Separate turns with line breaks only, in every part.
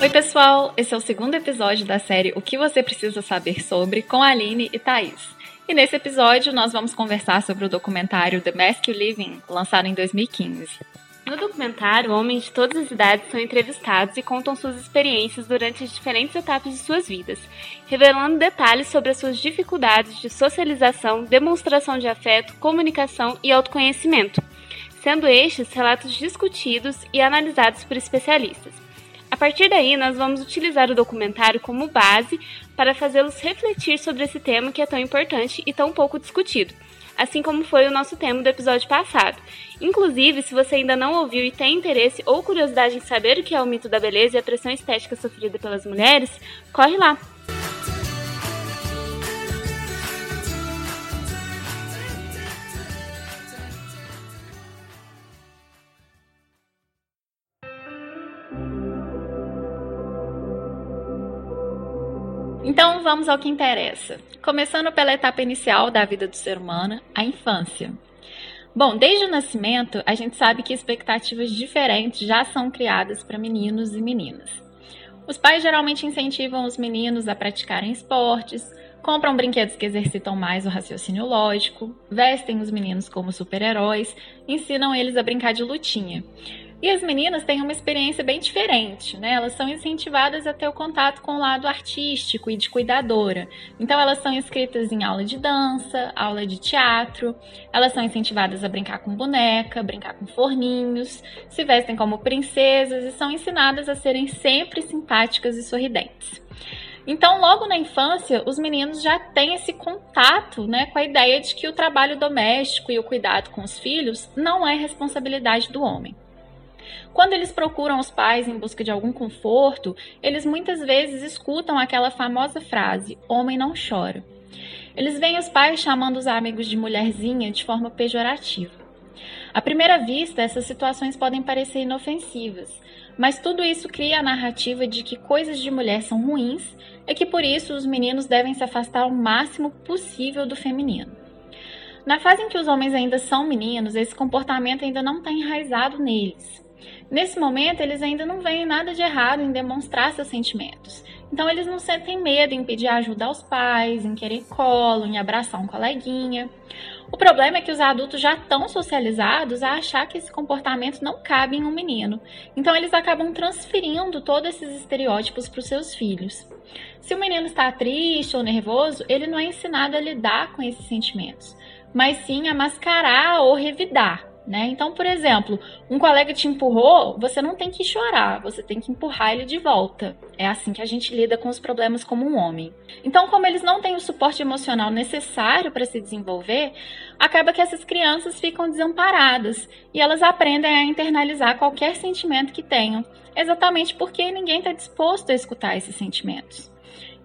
Oi, pessoal! Esse é o segundo episódio da série O que você precisa saber sobre com a Aline e Thaís. E nesse episódio nós vamos conversar sobre o documentário The Mask You Living, lançado em 2015.
No documentário, homens de todas as idades são entrevistados e contam suas experiências durante as diferentes etapas de suas vidas, revelando detalhes sobre as suas dificuldades de socialização, demonstração de afeto, comunicação e autoconhecimento, sendo estes relatos discutidos e analisados por especialistas. A partir daí, nós vamos utilizar o documentário como base para fazê-los refletir sobre esse tema que é tão importante e tão pouco discutido, assim como foi o nosso tema do episódio passado. Inclusive, se você ainda não ouviu e tem interesse ou curiosidade em saber o que é o mito da beleza e a pressão estética sofrida pelas mulheres, corre lá!
Então vamos ao que interessa. Começando pela etapa inicial da vida do ser humano, a infância. Bom, desde o nascimento, a gente sabe que expectativas diferentes já são criadas para meninos e meninas. Os pais geralmente incentivam os meninos a praticarem esportes, compram brinquedos que exercitam mais o raciocínio lógico, vestem os meninos como super-heróis, ensinam eles a brincar de lutinha. E as meninas têm uma experiência bem diferente, né? Elas são incentivadas a ter o contato com o lado artístico e de cuidadora. Então, elas são inscritas em aula de dança, aula de teatro, elas são incentivadas a brincar com boneca, brincar com forninhos, se vestem como princesas e são ensinadas a serem sempre simpáticas e sorridentes. Então, logo na infância, os meninos já têm esse contato né, com a ideia de que o trabalho doméstico e o cuidado com os filhos não é responsabilidade do homem. Quando eles procuram os pais em busca de algum conforto, eles muitas vezes escutam aquela famosa frase: homem não chora. Eles veem os pais chamando os amigos de mulherzinha de forma pejorativa. À primeira vista, essas situações podem parecer inofensivas, mas tudo isso cria a narrativa de que coisas de mulher são ruins e que por isso os meninos devem se afastar o máximo possível do feminino. Na fase em que os homens ainda são meninos, esse comportamento ainda não está enraizado neles. Nesse momento, eles ainda não veem nada de errado em demonstrar seus sentimentos. Então, eles não sentem medo em pedir ajuda aos pais, em querer colo, em abraçar um coleguinha. O problema é que os adultos já estão socializados a achar que esse comportamento não cabe em um menino. Então, eles acabam transferindo todos esses estereótipos para os seus filhos. Se o menino está triste ou nervoso, ele não é ensinado a lidar com esses sentimentos, mas sim a mascarar ou revidar. Né? Então, por exemplo, um colega te empurrou, você não tem que chorar, você tem que empurrar ele de volta. É assim que a gente lida com os problemas como um homem. Então, como eles não têm o suporte emocional necessário para se desenvolver, acaba que essas crianças ficam desamparadas e elas aprendem a internalizar qualquer sentimento que tenham, exatamente porque ninguém está disposto a escutar esses sentimentos.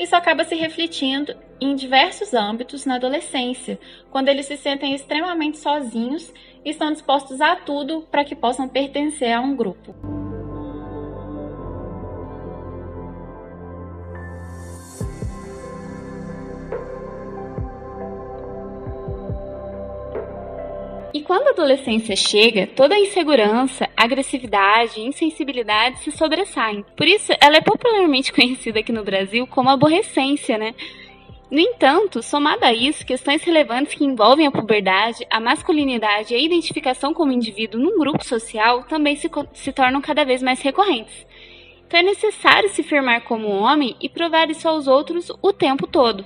Isso acaba se refletindo em diversos âmbitos na adolescência, quando eles se sentem extremamente sozinhos e estão dispostos a tudo para que possam pertencer a um grupo.
Quando a adolescência chega, toda a insegurança, agressividade e insensibilidade se sobressaem. Por isso, ela é popularmente conhecida aqui no Brasil como aborrecência, né? No entanto, somado a isso, questões relevantes que envolvem a puberdade, a masculinidade e a identificação como indivíduo num grupo social também se, se tornam cada vez mais recorrentes. Então é necessário se firmar como homem e provar isso aos outros o tempo todo.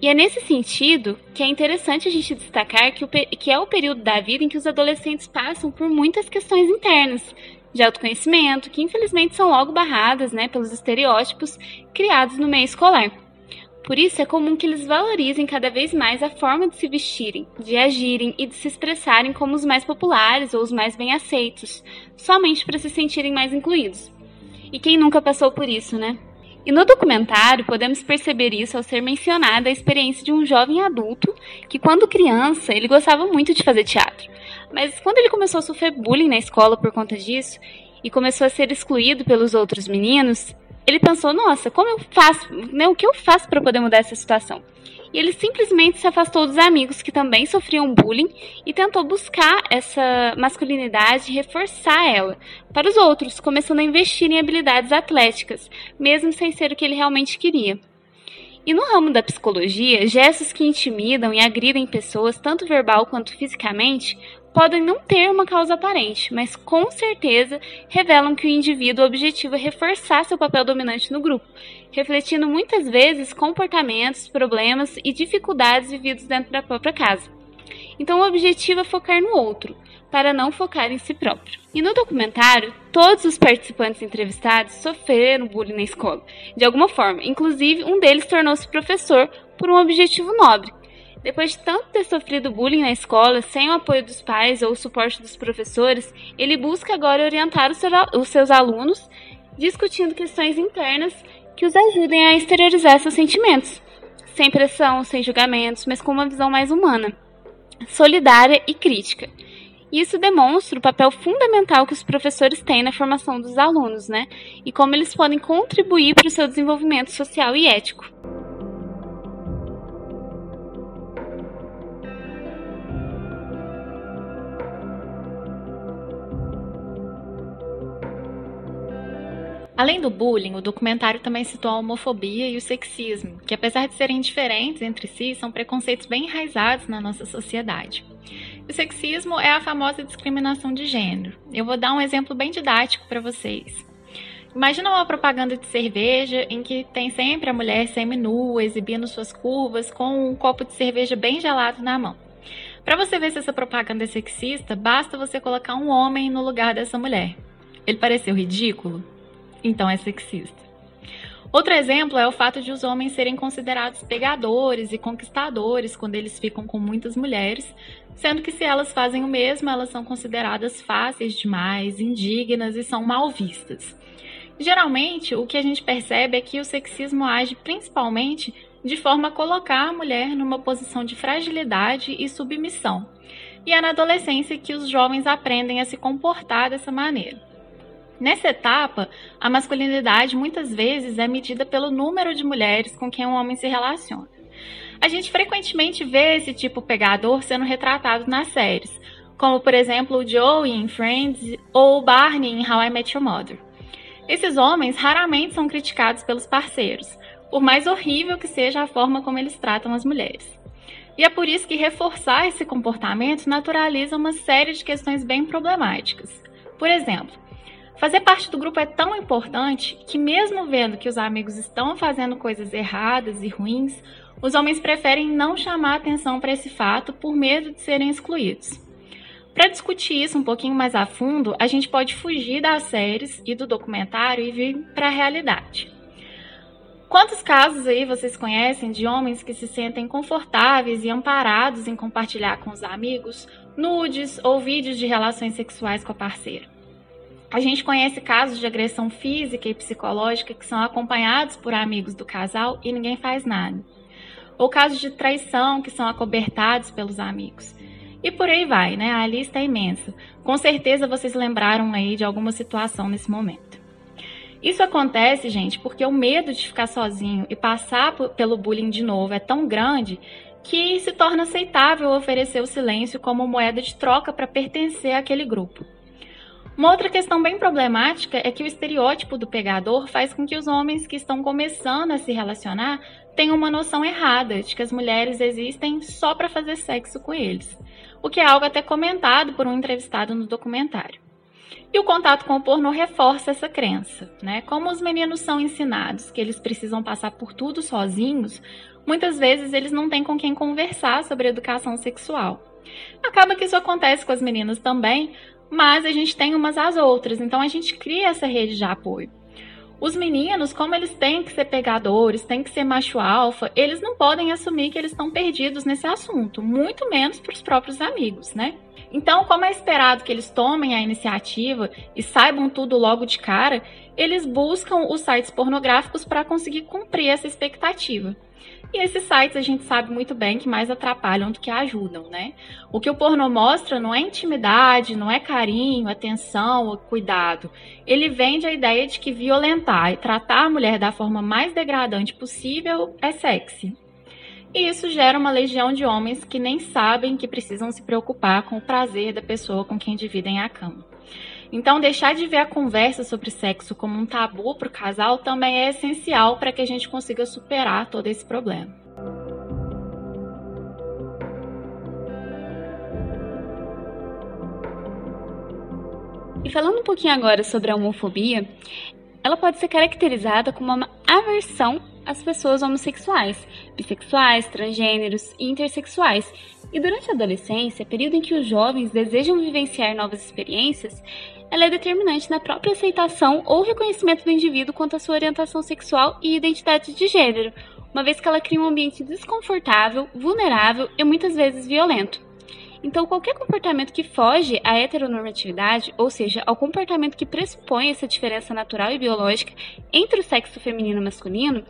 E é nesse sentido que é interessante a gente destacar que, o, que é o período da vida em que os adolescentes passam por muitas questões internas, de autoconhecimento, que infelizmente são logo barradas né, pelos estereótipos criados no meio escolar. Por isso é comum que eles valorizem cada vez mais a forma de se vestirem, de agirem e de se expressarem como os mais populares ou os mais bem aceitos, somente para se sentirem mais incluídos. E quem nunca passou por isso, né? E no documentário podemos perceber isso ao ser mencionada a experiência de um jovem adulto que, quando criança, ele gostava muito de fazer teatro. Mas quando ele começou a sofrer bullying na escola por conta disso e começou a ser excluído pelos outros meninos, ele pensou: nossa, como eu faço? Né, o que eu faço para poder mudar essa situação? E ele simplesmente se afastou dos amigos que também sofriam bullying e tentou buscar essa masculinidade e reforçar ela para os outros, começando a investir em habilidades atléticas, mesmo sem ser o que ele realmente queria. E no ramo da psicologia, gestos que intimidam e agridem pessoas, tanto verbal quanto fisicamente, podem não ter uma causa aparente, mas com certeza revelam que o indivíduo objetiva reforçar seu papel dominante no grupo, refletindo muitas vezes comportamentos, problemas e dificuldades vividos dentro da própria casa. Então o objetivo é focar no outro, para não focar em si próprio. E no documentário, todos os participantes entrevistados sofreram bullying na escola, de alguma forma. Inclusive, um deles tornou-se professor por um objetivo nobre. Depois de tanto ter sofrido bullying na escola, sem o apoio dos pais ou o suporte dos professores, ele busca agora orientar os seus alunos, discutindo questões internas que os ajudem a exteriorizar seus sentimentos, sem pressão, sem julgamentos, mas com uma visão mais humana, solidária e crítica. Isso demonstra o papel fundamental que os professores têm na formação dos alunos, né? E como eles podem contribuir para o seu desenvolvimento social e ético.
Além do bullying, o documentário também citou a homofobia e o sexismo, que apesar de serem diferentes entre si, são preconceitos bem enraizados na nossa sociedade. O sexismo é a famosa discriminação de gênero. Eu vou dar um exemplo bem didático para vocês. Imagina uma propaganda de cerveja em que tem sempre a mulher semi-nua, exibindo suas curvas, com um copo de cerveja bem gelado na mão. Para você ver se essa propaganda é sexista, basta você colocar um homem no lugar dessa mulher. Ele pareceu ridículo? Então é sexista. Outro exemplo é o fato de os homens serem considerados pegadores e conquistadores quando eles ficam com muitas mulheres, sendo que se elas fazem o mesmo, elas são consideradas fáceis demais, indignas e são mal vistas. Geralmente, o que a gente percebe é que o sexismo age principalmente de forma a colocar a mulher numa posição de fragilidade e submissão. E é na adolescência que os jovens aprendem a se comportar dessa maneira. Nessa etapa, a masculinidade muitas vezes é medida pelo número de mulheres com quem um homem se relaciona. A gente frequentemente vê esse tipo pegador sendo retratado nas séries, como por exemplo o Joey em Friends ou o Barney em How I Met Your Mother. Esses homens raramente são criticados pelos parceiros, por mais horrível que seja a forma como eles tratam as mulheres. E é por isso que reforçar esse comportamento naturaliza uma série de questões bem problemáticas. Por exemplo, Fazer parte do grupo é tão importante que, mesmo vendo que os amigos estão fazendo coisas erradas e ruins, os homens preferem não chamar atenção para esse fato por medo de serem excluídos. Para discutir isso um pouquinho mais a fundo, a gente pode fugir das séries e do documentário e vir para a realidade. Quantos casos aí vocês conhecem de homens que se sentem confortáveis e amparados em compartilhar com os amigos nudes ou vídeos de relações sexuais com a parceira? A gente conhece casos de agressão física e psicológica que são acompanhados por amigos do casal e ninguém faz nada. Ou casos de traição que são acobertados pelos amigos. E por aí vai, né? A lista é imensa. Com certeza vocês lembraram aí de alguma situação nesse momento. Isso acontece, gente, porque o medo de ficar sozinho e passar pelo bullying de novo é tão grande que se torna aceitável oferecer o silêncio como moeda de troca para pertencer àquele grupo. Uma outra questão bem problemática é que o estereótipo do pegador faz com que os homens que estão começando a se relacionar tenham uma noção errada de que as mulheres existem só para fazer sexo com eles, o que é algo até comentado por um entrevistado no documentário. E o contato com o pornô reforça essa crença, né? Como os meninos são ensinados que eles precisam passar por tudo sozinhos, muitas vezes eles não têm com quem conversar sobre educação sexual. Acaba que isso acontece com as meninas também, mas a gente tem umas às outras, então a gente cria essa rede de apoio. Os meninos, como eles têm que ser pegadores, têm que ser macho alfa, eles não podem assumir que eles estão perdidos nesse assunto, muito menos para os próprios amigos, né? Então, como é esperado que eles tomem a iniciativa e saibam tudo logo de cara, eles buscam os sites pornográficos para conseguir cumprir essa expectativa. E esses sites a gente sabe muito bem que mais atrapalham do que ajudam, né? O que o pornô mostra não é intimidade, não é carinho, atenção cuidado. Ele vende a ideia de que violentar e tratar a mulher da forma mais degradante possível é sexy. E isso gera uma legião de homens que nem sabem que precisam se preocupar com o prazer da pessoa com quem dividem a cama. Então, deixar de ver a conversa sobre sexo como um tabu para o casal também é essencial para que a gente consiga superar todo esse problema.
E falando um pouquinho agora sobre a homofobia, ela pode ser caracterizada como uma aversão às pessoas homossexuais, bissexuais, transgêneros e intersexuais. E durante a adolescência, período em que os jovens desejam vivenciar novas experiências, ela é determinante na própria aceitação ou reconhecimento do indivíduo quanto à sua orientação sexual e identidade de gênero, uma vez que ela cria um ambiente desconfortável, vulnerável e muitas vezes violento. Então, qualquer comportamento que foge à heteronormatividade, ou seja, ao comportamento que pressupõe essa diferença natural e biológica entre o sexo feminino e masculino,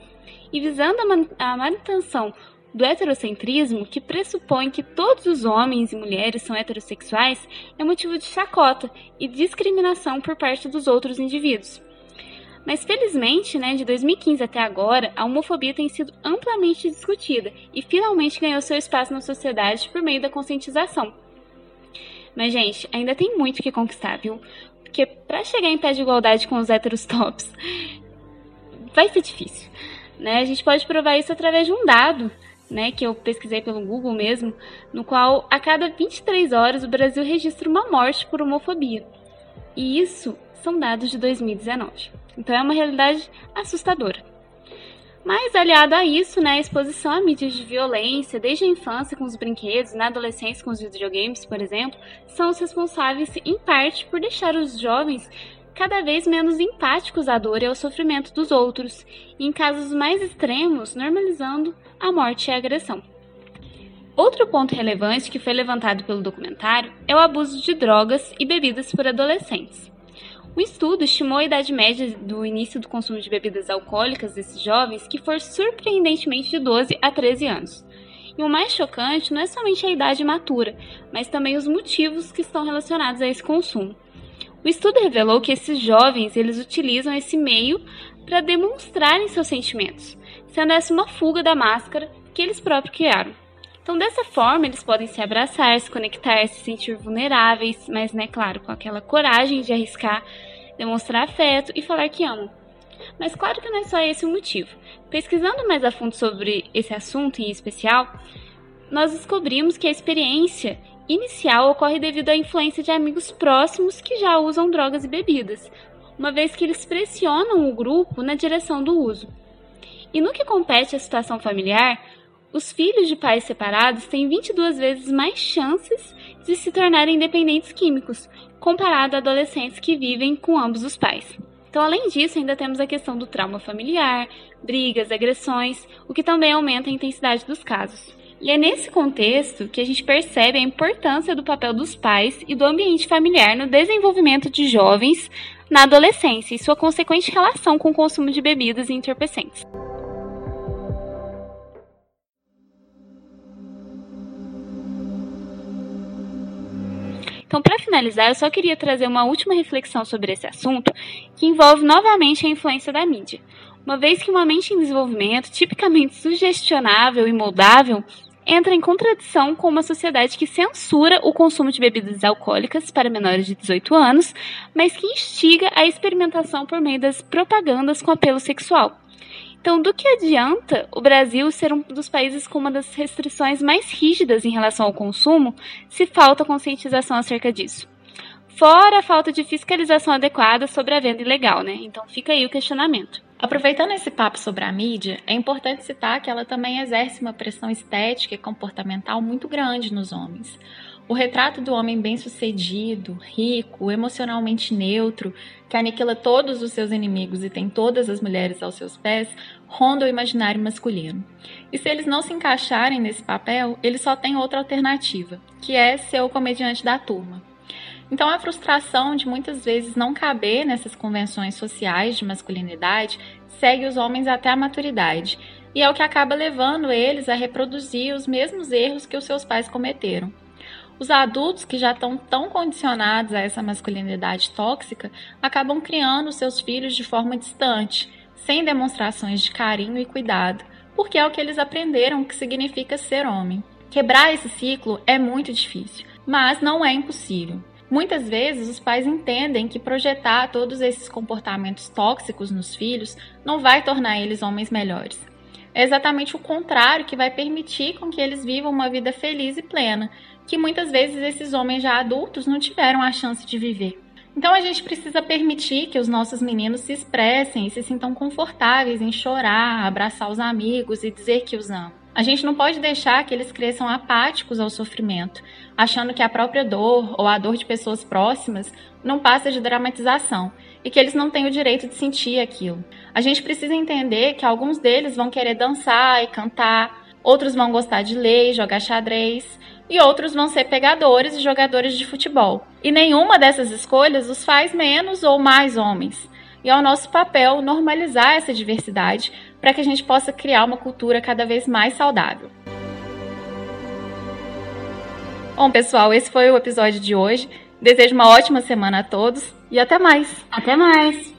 e visando a manutenção do heterocentrismo, que pressupõe que todos os homens e mulheres são heterossexuais, é motivo de chacota e discriminação por parte dos outros indivíduos. Mas felizmente, né, de 2015 até agora, a homofobia tem sido amplamente discutida e finalmente ganhou seu espaço na sociedade por meio da conscientização. Mas, gente, ainda tem muito que conquistar, viu? Porque para chegar em pé de igualdade com os héteros tops, vai ser difícil. Né? A gente pode provar isso através de um dado né, que eu pesquisei pelo Google mesmo, no qual a cada 23 horas o Brasil registra uma morte por homofobia. E isso são dados de 2019. Então é uma realidade assustadora. Mas aliado a isso, né, a exposição a mídias de violência, desde a infância com os brinquedos, na adolescência com os videogames, por exemplo, são os responsáveis em parte por deixar os jovens cada vez menos empáticos à dor e ao sofrimento dos outros, e em casos mais extremos, normalizando a morte e a agressão. Outro ponto relevante que foi levantado pelo documentário é o abuso de drogas e bebidas por adolescentes. O estudo estimou a idade média do início do consumo de bebidas alcoólicas desses jovens que for surpreendentemente de 12 a 13 anos. E o mais chocante não é somente a idade matura, mas também os motivos que estão relacionados a esse consumo. O estudo revelou que esses jovens eles utilizam esse meio para demonstrarem seus sentimentos, sendo essa uma fuga da máscara que eles próprios criaram. Então, dessa forma, eles podem se abraçar, se conectar, se sentir vulneráveis, mas, né, claro, com aquela coragem de arriscar, demonstrar afeto e falar que amam. Mas claro que não é só esse o motivo. Pesquisando mais a fundo sobre esse assunto em especial, nós descobrimos que a experiência inicial ocorre devido à influência de amigos próximos que já usam drogas e bebidas, uma vez que eles pressionam o grupo na direção do uso. E no que compete à situação familiar, os filhos de pais separados têm 22 vezes mais chances de se tornarem dependentes químicos, comparado a adolescentes que vivem com ambos os pais. Então, além disso, ainda temos a questão do trauma familiar, brigas, agressões, o que também aumenta a intensidade dos casos. E é nesse contexto que a gente percebe a importância do papel dos pais e do ambiente familiar no desenvolvimento de jovens na adolescência e sua consequente relação com o consumo de bebidas e entorpecentes. Então, para finalizar, eu só queria trazer uma última reflexão sobre esse assunto, que envolve novamente a influência da mídia. Uma vez que uma mente em desenvolvimento, tipicamente sugestionável e moldável, entra em contradição com uma sociedade que censura o consumo de bebidas alcoólicas para menores de 18 anos, mas que instiga a experimentação por meio das propagandas com apelo sexual. Então, do que adianta o Brasil ser um dos países com uma das restrições mais rígidas em relação ao consumo se falta conscientização acerca disso? Fora a falta de fiscalização adequada sobre a venda ilegal, né? Então fica aí o questionamento.
Aproveitando esse papo sobre a mídia, é importante citar que ela também exerce uma pressão estética e comportamental muito grande nos homens. O retrato do homem bem-sucedido, rico, emocionalmente neutro, que aniquila todos os seus inimigos e tem todas as mulheres aos seus pés, ronda o imaginário masculino. E se eles não se encaixarem nesse papel, eles só têm outra alternativa, que é ser o comediante da turma. Então a frustração de muitas vezes não caber nessas convenções sociais de masculinidade segue os homens até a maturidade, e é o que acaba levando eles a reproduzir os mesmos erros que os seus pais cometeram. Os adultos que já estão tão condicionados a essa masculinidade tóxica acabam criando seus filhos de forma distante, sem demonstrações de carinho e cuidado, porque é o que eles aprenderam que significa ser homem. Quebrar esse ciclo é muito difícil, mas não é impossível. Muitas vezes os pais entendem que projetar todos esses comportamentos tóxicos nos filhos não vai tornar eles homens melhores. É exatamente o contrário que vai permitir com que eles vivam uma vida feliz e plena, que muitas vezes esses homens já adultos não tiveram a chance de viver. Então a gente precisa permitir que os nossos meninos se expressem e se sintam confortáveis em chorar, abraçar os amigos e dizer que os amam. A gente não pode deixar que eles cresçam apáticos ao sofrimento, achando que a própria dor ou a dor de pessoas próximas não passa de dramatização e que eles não têm o direito de sentir aquilo. A gente precisa entender que alguns deles vão querer dançar e cantar, outros vão gostar de ler e jogar xadrez, e outros vão ser pegadores e jogadores de futebol. E nenhuma dessas escolhas os faz menos ou mais homens. E é o nosso papel normalizar essa diversidade para que a gente possa criar uma cultura cada vez mais saudável. Bom, pessoal, esse foi o episódio de hoje. Desejo uma ótima semana a todos e até mais.
Até mais.